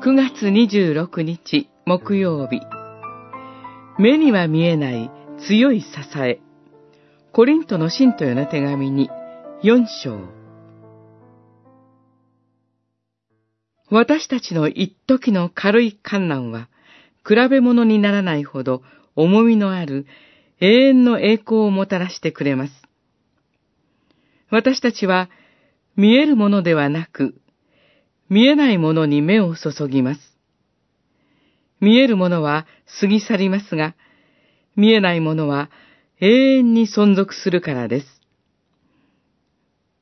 9月26日木曜日。目には見えない強い支え。コリントの信徒への手紙に4章。私たちの一時の軽い観難は比べ物にならないほど重みのある永遠の栄光をもたらしてくれます。私たちは見えるものではなく見えないものに目を注ぎます。見えるものは過ぎ去りますが、見えないものは永遠に存続するからです。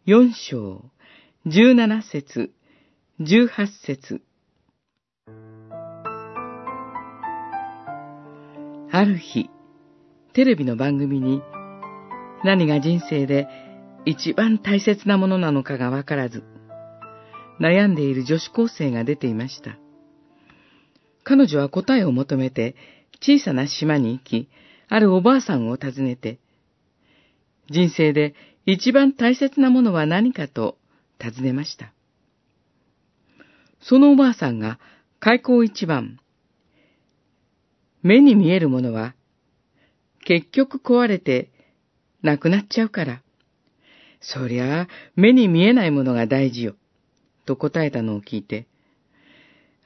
四章、十七節、十八節。ある日、テレビの番組に何が人生で一番大切なものなのかがわからず、悩んでいる女子高生が出ていました。彼女は答えを求めて小さな島に行き、あるおばあさんを訪ねて、人生で一番大切なものは何かと尋ねました。そのおばあさんが開口一番、目に見えるものは結局壊れてなくなっちゃうから。そりゃあ目に見えないものが大事よ。と答えたのを聞いて、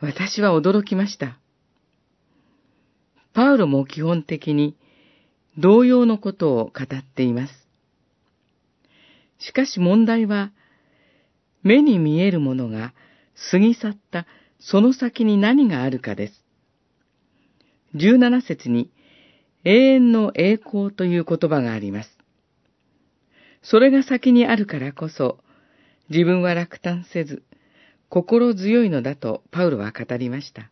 私は驚きました。パウロも基本的に同様のことを語っています。しかし問題は、目に見えるものが過ぎ去ったその先に何があるかです。十七節に永遠の栄光という言葉があります。それが先にあるからこそ、自分は落胆せず、心強いのだとパウロは語りました。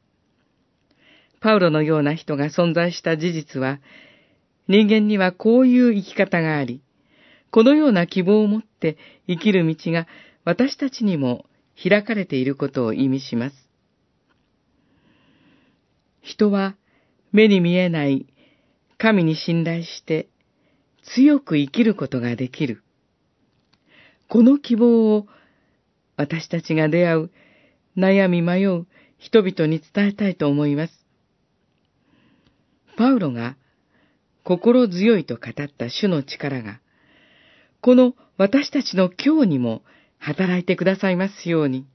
パウロのような人が存在した事実は、人間にはこういう生き方があり、このような希望を持って生きる道が私たちにも開かれていることを意味します。人は目に見えない神に信頼して強く生きることができる。この希望を私たちが出会う、悩み迷う人々に伝えたいと思います。パウロが心強いと語った主の力が、この私たちの今日にも働いてくださいますように。